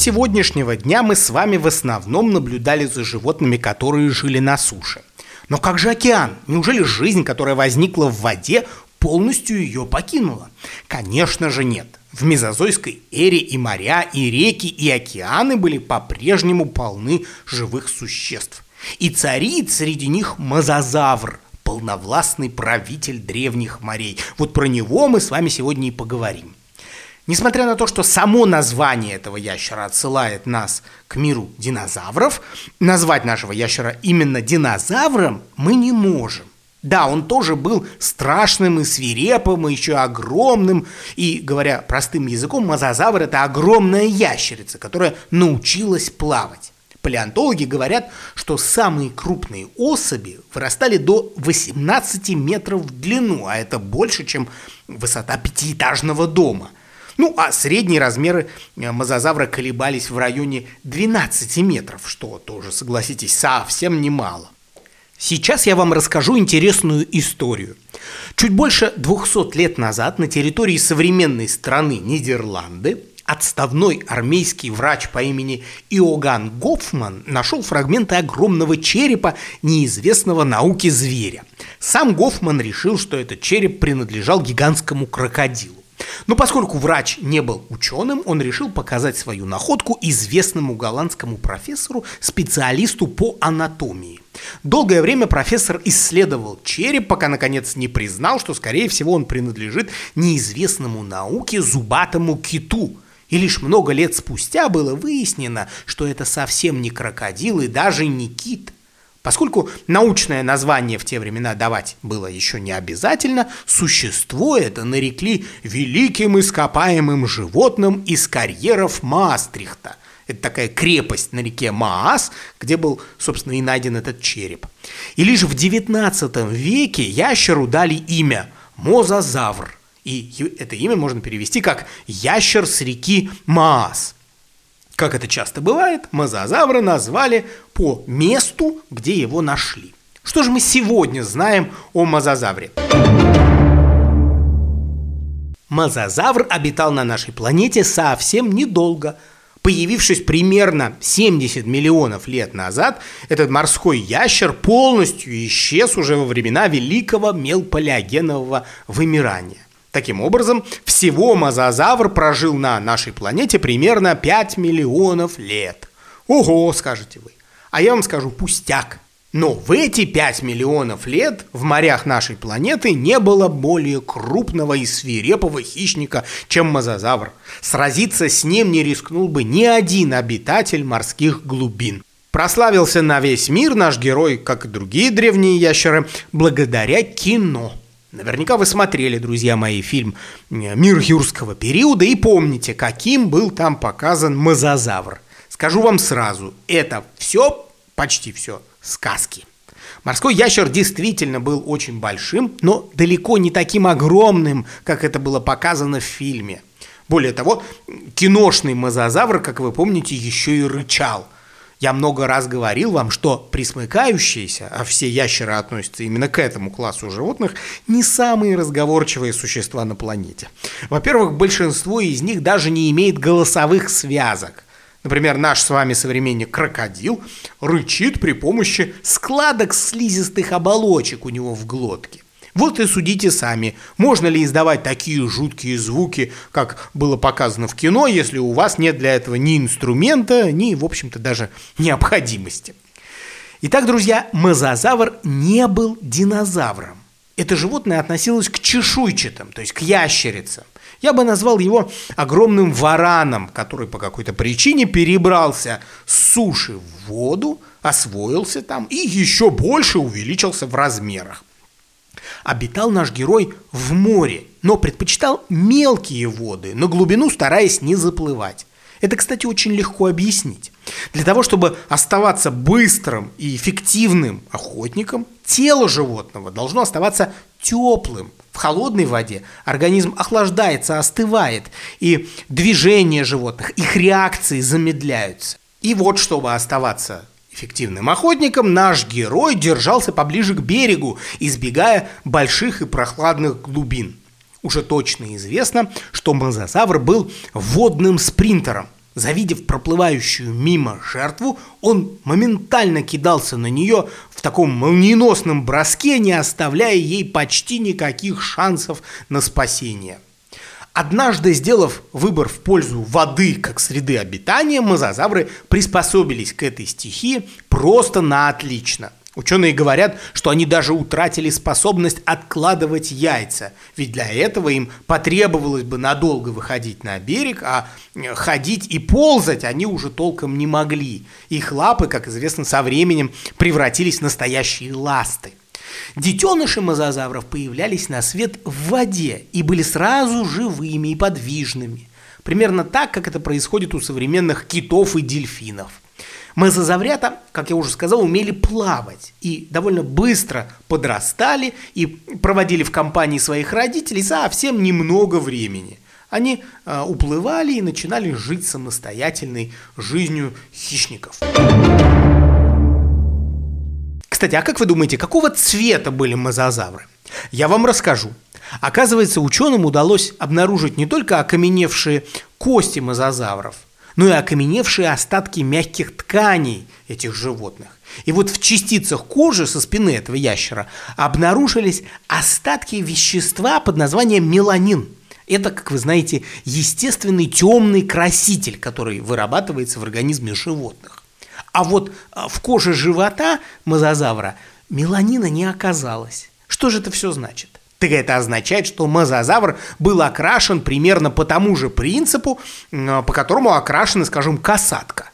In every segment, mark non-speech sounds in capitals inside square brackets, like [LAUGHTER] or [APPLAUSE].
сегодняшнего дня мы с вами в основном наблюдали за животными, которые жили на суше. Но как же океан? Неужели жизнь, которая возникла в воде, полностью ее покинула? Конечно же нет. В мезозойской эре и моря, и реки, и океаны были по-прежнему полны живых существ. И царит среди них мозазавр, полновластный правитель древних морей. Вот про него мы с вами сегодня и поговорим. Несмотря на то, что само название этого ящера отсылает нас к миру динозавров, назвать нашего ящера именно динозавром мы не можем. Да, он тоже был страшным и свирепым, и еще огромным. И, говоря простым языком, мозазавр – это огромная ящерица, которая научилась плавать. Палеонтологи говорят, что самые крупные особи вырастали до 18 метров в длину, а это больше, чем высота пятиэтажного дома – ну, а средние размеры э, мозазавра колебались в районе 12 метров, что тоже, согласитесь, совсем немало. Сейчас я вам расскажу интересную историю. Чуть больше 200 лет назад на территории современной страны Нидерланды отставной армейский врач по имени Иоганн Гофман нашел фрагменты огромного черепа неизвестного науки зверя. Сам Гофман решил, что этот череп принадлежал гигантскому крокодилу. Но поскольку врач не был ученым, он решил показать свою находку известному голландскому профессору, специалисту по анатомии. Долгое время профессор исследовал череп, пока наконец не признал, что, скорее всего, он принадлежит неизвестному науке зубатому киту. И лишь много лет спустя было выяснено, что это совсем не крокодил и даже не кит – Поскольку научное название в те времена давать было еще не обязательно, существо это нарекли великим ископаемым животным из карьеров Маастрихта. Это такая крепость на реке Маас, где был, собственно, и найден этот череп. И лишь в XIX веке ящеру дали имя Мозазавр. И это имя можно перевести как «ящер с реки Маас». Как это часто бывает, мозазавра назвали по месту, где его нашли. Что же мы сегодня знаем о мозазавре? Мозазавр обитал на нашей планете совсем недолго. Появившись примерно 70 миллионов лет назад, этот морской ящер полностью исчез уже во времена великого мелполиогенового вымирания. Таким образом, всего мозазавр прожил на нашей планете примерно 5 миллионов лет. Ого, скажете вы. А я вам скажу пустяк. Но в эти 5 миллионов лет в морях нашей планеты не было более крупного и свирепого хищника, чем мозазавр. Сразиться с ним не рискнул бы ни один обитатель морских глубин. Прославился на весь мир наш герой, как и другие древние ящеры, благодаря кино – Наверняка вы смотрели, друзья мои, фильм э, «Мир юрского периода» и помните, каким был там показан мозазавр. Скажу вам сразу, это все, почти все, сказки. Морской ящер действительно был очень большим, но далеко не таким огромным, как это было показано в фильме. Более того, киношный мозазавр, как вы помните, еще и рычал – я много раз говорил вам, что присмыкающиеся, а все ящеры относятся именно к этому классу животных, не самые разговорчивые существа на планете. Во-первых, большинство из них даже не имеет голосовых связок. Например, наш с вами современник крокодил рычит при помощи складок слизистых оболочек у него в глотке. Вот и судите сами, можно ли издавать такие жуткие звуки, как было показано в кино, если у вас нет для этого ни инструмента, ни, в общем-то, даже необходимости. Итак, друзья, мозазавр не был динозавром. Это животное относилось к чешуйчатым, то есть к ящерицам. Я бы назвал его огромным вараном, который по какой-то причине перебрался с суши в воду, освоился там и еще больше увеличился в размерах. Обитал наш герой в море, но предпочитал мелкие воды, на глубину стараясь не заплывать. Это, кстати, очень легко объяснить. Для того, чтобы оставаться быстрым и эффективным охотником, тело животного должно оставаться теплым. В холодной воде организм охлаждается, остывает, и движения животных, их реакции замедляются. И вот, чтобы оставаться Эффективным охотником наш герой держался поближе к берегу, избегая больших и прохладных глубин. Уже точно известно, что мозазавр был водным спринтером. Завидев проплывающую мимо жертву, он моментально кидался на нее в таком молниеносном броске, не оставляя ей почти никаких шансов на спасение. Однажды, сделав выбор в пользу воды как среды обитания, мозазавры приспособились к этой стихии просто на отлично – Ученые говорят, что они даже утратили способность откладывать яйца, ведь для этого им потребовалось бы надолго выходить на берег, а э, ходить и ползать они уже толком не могли. Их лапы, как известно, со временем превратились в настоящие ласты. Детеныши мозазавров появлялись на свет в воде и были сразу живыми и подвижными. Примерно так, как это происходит у современных китов и дельфинов – Мезозаврята, как я уже сказал, умели плавать и довольно быстро подрастали и проводили в компании своих родителей совсем немного времени. Они э, уплывали и начинали жить самостоятельной жизнью хищников. Кстати, а как вы думаете, какого цвета были мозазавры? Я вам расскажу. Оказывается, ученым удалось обнаружить не только окаменевшие кости мозазавров – но и окаменевшие остатки мягких тканей этих животных. И вот в частицах кожи со спины этого ящера обнаружились остатки вещества под названием меланин. Это, как вы знаете, естественный темный краситель, который вырабатывается в организме животных. А вот а, в коже живота мозазавра меланина не оказалось. Что же это все значит? Так это означает, что мозазавр был окрашен примерно по тому же принципу, по которому окрашена, скажем, касатка.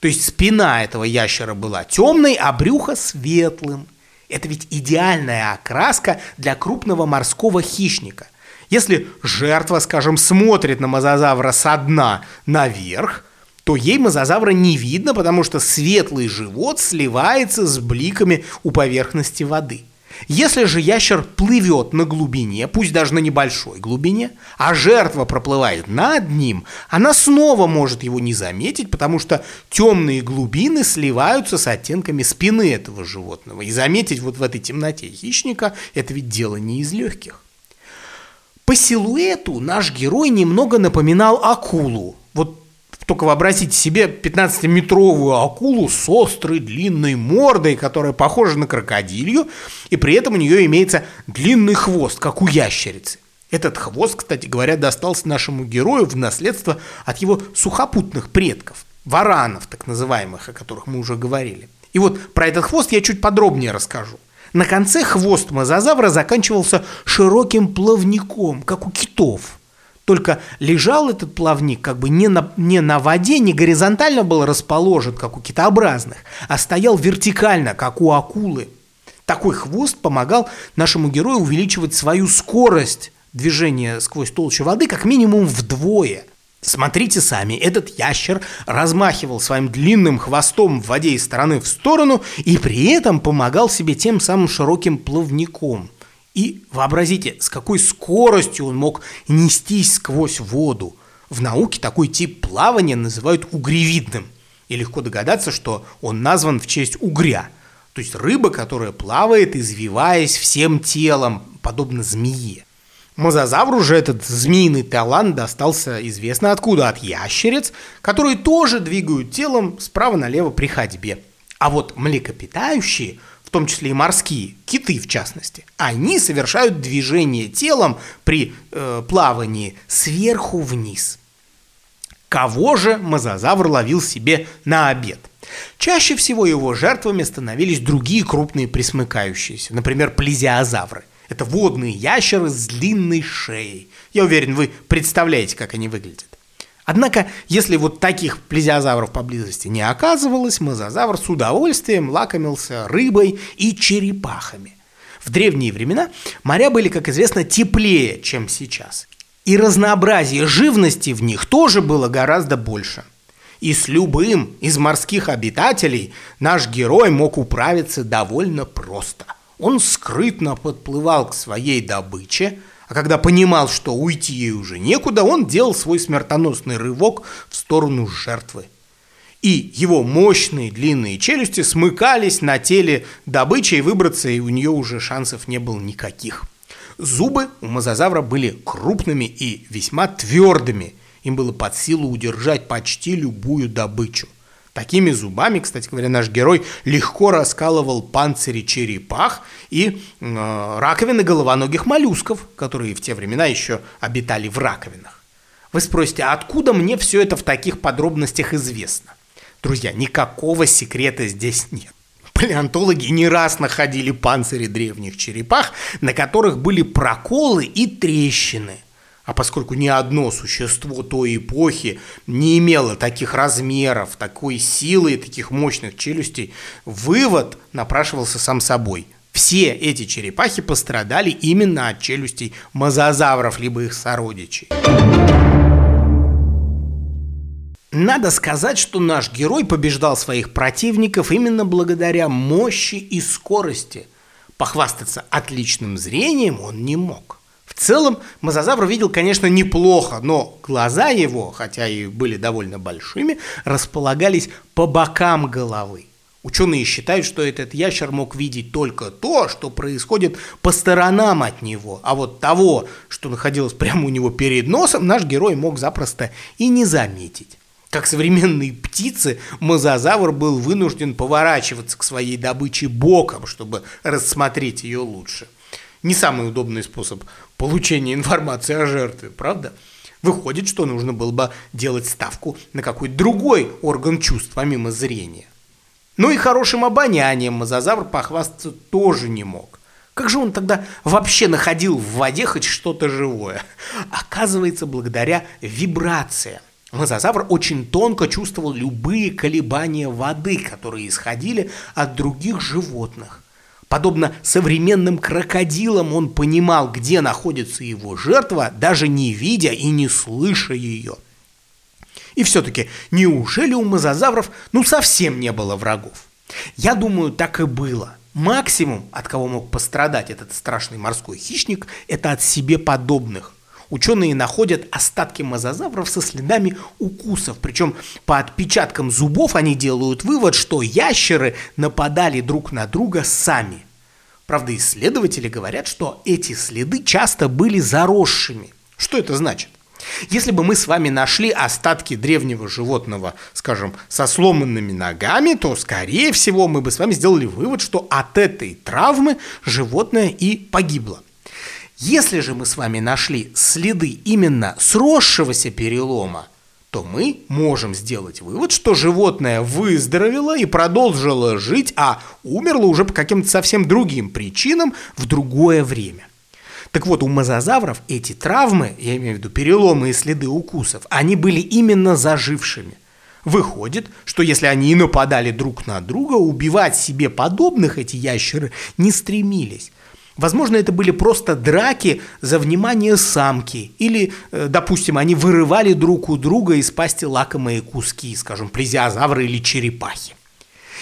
То есть спина этого ящера была темной, а брюхо светлым. Это ведь идеальная окраска для крупного морского хищника. Если жертва, скажем, смотрит на мозазавра со дна наверх, то ей мозазавра не видно, потому что светлый живот сливается с бликами у поверхности воды – если же ящер плывет на глубине, пусть даже на небольшой глубине, а жертва проплывает над ним, она снова может его не заметить, потому что темные глубины сливаются с оттенками спины этого животного. И заметить вот в этой темноте хищника – это ведь дело не из легких. По силуэту наш герой немного напоминал акулу. Вот только вообразите себе 15-метровую акулу с острой длинной мордой, которая похожа на крокодилью, и при этом у нее имеется длинный хвост, как у ящерицы. Этот хвост, кстати говоря, достался нашему герою в наследство от его сухопутных предков, варанов так называемых, о которых мы уже говорили. И вот про этот хвост я чуть подробнее расскажу. На конце хвост мозазавра заканчивался широким плавником, как у китов – только лежал этот плавник как бы не на, не на воде, не горизонтально был расположен, как у китообразных, а стоял вертикально, как у акулы. Такой хвост помогал нашему герою увеличивать свою скорость движения сквозь толщу воды как минимум вдвое. Смотрите сами, этот ящер размахивал своим длинным хвостом в воде из стороны в сторону и при этом помогал себе тем самым широким плавником – и вообразите, с какой скоростью он мог нестись сквозь воду. В науке такой тип плавания называют угревидным. И легко догадаться, что он назван в честь угря. То есть рыба, которая плавает, извиваясь всем телом, подобно змее. Мозазавру же этот змеиный талант достался известно откуда, от ящериц, которые тоже двигают телом справа налево при ходьбе. А вот млекопитающие – в том числе и морские, киты в частности, они совершают движение телом при э, плавании сверху вниз. Кого же мозазавр ловил себе на обед? Чаще всего его жертвами становились другие крупные присмыкающиеся, например, плезиозавры. Это водные ящеры с длинной шеей. Я уверен, вы представляете, как они выглядят. Однако, если вот таких плезиозавров поблизости не оказывалось, мозазавр с удовольствием лакомился рыбой и черепахами. В древние времена моря были, как известно, теплее, чем сейчас. И разнообразие живности в них тоже было гораздо больше. И с любым из морских обитателей наш герой мог управиться довольно просто. Он скрытно подплывал к своей добыче – а когда понимал, что уйти ей уже некуда, он делал свой смертоносный рывок в сторону жертвы. И его мощные длинные челюсти смыкались на теле добычи, и выбраться и у нее уже шансов не было никаких. Зубы у мозазавра были крупными и весьма твердыми, Им было под силу удержать почти любую добычу. Такими зубами, кстати говоря, наш герой легко раскалывал панцири черепах и э, раковины головоногих моллюсков, которые в те времена еще обитали в раковинах. Вы спросите, а откуда мне все это в таких подробностях известно? Друзья, никакого секрета здесь нет. Палеонтологи не раз находили панцири древних черепах, на которых были проколы и трещины. А поскольку ни одно существо той эпохи не имело таких размеров, такой силы и таких мощных челюстей, вывод напрашивался сам собой. Все эти черепахи пострадали именно от челюстей мозазавров, либо их сородичей. Надо сказать, что наш герой побеждал своих противников именно благодаря мощи и скорости. Похвастаться отличным зрением он не мог. Целом, мозазавр видел, конечно, неплохо, но глаза его, хотя и были довольно большими, располагались по бокам головы. Ученые считают, что этот ящер мог видеть только то, что происходит по сторонам от него, а вот того, что находилось прямо у него перед носом, наш герой мог запросто и не заметить. Как современные птицы, мозазавр был вынужден поворачиваться к своей добыче боком, чтобы рассмотреть ее лучше. Не самый удобный способ получения информации о жертве, правда? Выходит, что нужно было бы делать ставку на какой-то другой орган чувств, помимо зрения. Ну и хорошим обонянием мозазавр похвастаться тоже не мог. Как же он тогда вообще находил в воде хоть что-то живое? Оказывается, благодаря вибрациям. Мозазавр очень тонко чувствовал любые колебания воды, которые исходили от других животных. Подобно современным крокодилам он понимал, где находится его жертва, даже не видя и не слыша ее. И все-таки, неужели у мозазавров ну совсем не было врагов? Я думаю, так и было. Максимум, от кого мог пострадать этот страшный морской хищник, это от себе подобных. Ученые находят остатки мозазавров со следами укусов. Причем по отпечаткам зубов они делают вывод, что ящеры нападали друг на друга сами. Правда, исследователи говорят, что эти следы часто были заросшими. Что это значит? Если бы мы с вами нашли остатки древнего животного, скажем, со сломанными ногами, то, скорее всего, мы бы с вами сделали вывод, что от этой травмы животное и погибло. Если же мы с вами нашли следы именно сросшегося перелома, то мы можем сделать вывод, что животное выздоровело и продолжило жить, а умерло уже по каким-то совсем другим причинам в другое время. Так вот, у мозазавров эти травмы, я имею в виду переломы и следы укусов, они были именно зажившими. Выходит, что если они и нападали друг на друга, убивать себе подобных эти ящеры не стремились. Возможно, это были просто драки за внимание самки. Или, э, допустим, они вырывали друг у друга из пасти лакомые куски, скажем, плезиозавры или черепахи.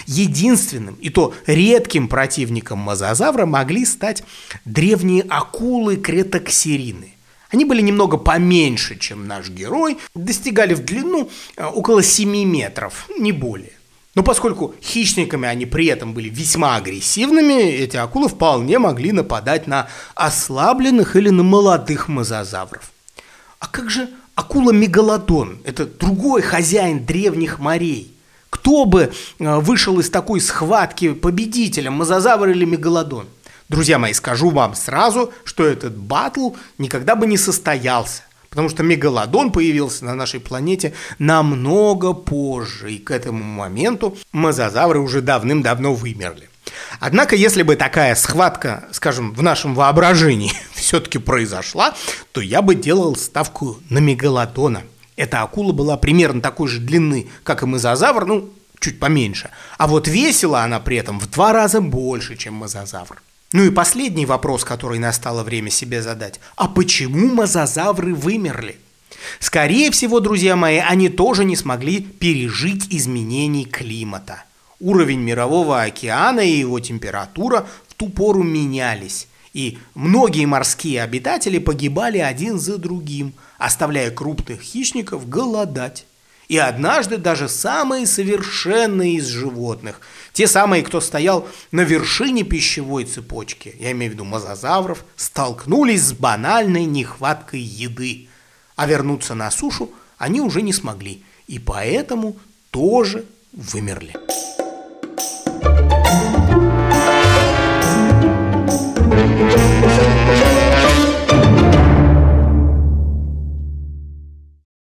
Единственным, и то редким противником мозазавра могли стать древние акулы кретоксерины. Они были немного поменьше, чем наш герой, достигали в длину э, около 7 метров, не более. Но поскольку хищниками они при этом были весьма агрессивными, эти акулы вполне могли нападать на ослабленных или на молодых мозазавров. А как же акула-мегалодон? Это другой хозяин древних морей. Кто бы э, вышел из такой схватки победителем, мозазавр или мегалодон? Друзья мои, скажу вам сразу, что этот батл никогда бы не состоялся. Потому что мегалодон появился на нашей планете намного позже, и к этому моменту мозазавры уже давным-давно вымерли. Однако, если бы такая схватка, скажем, в нашем воображении [LAUGHS] все-таки произошла, то я бы делал ставку на мегалодона. Эта акула была примерно такой же длины, как и мозазавр, ну, чуть поменьше. А вот весила она при этом в два раза больше, чем мозазавр. Ну и последний вопрос, который настало время себе задать. А почему мозазавры вымерли? Скорее всего, друзья мои, они тоже не смогли пережить изменений климата. Уровень мирового океана и его температура в ту пору менялись. И многие морские обитатели погибали один за другим, оставляя крупных хищников голодать. И однажды даже самые совершенные из животных, те самые, кто стоял на вершине пищевой цепочки, я имею в виду мозазавров, столкнулись с банальной нехваткой еды, а вернуться на сушу они уже не смогли, и поэтому тоже вымерли.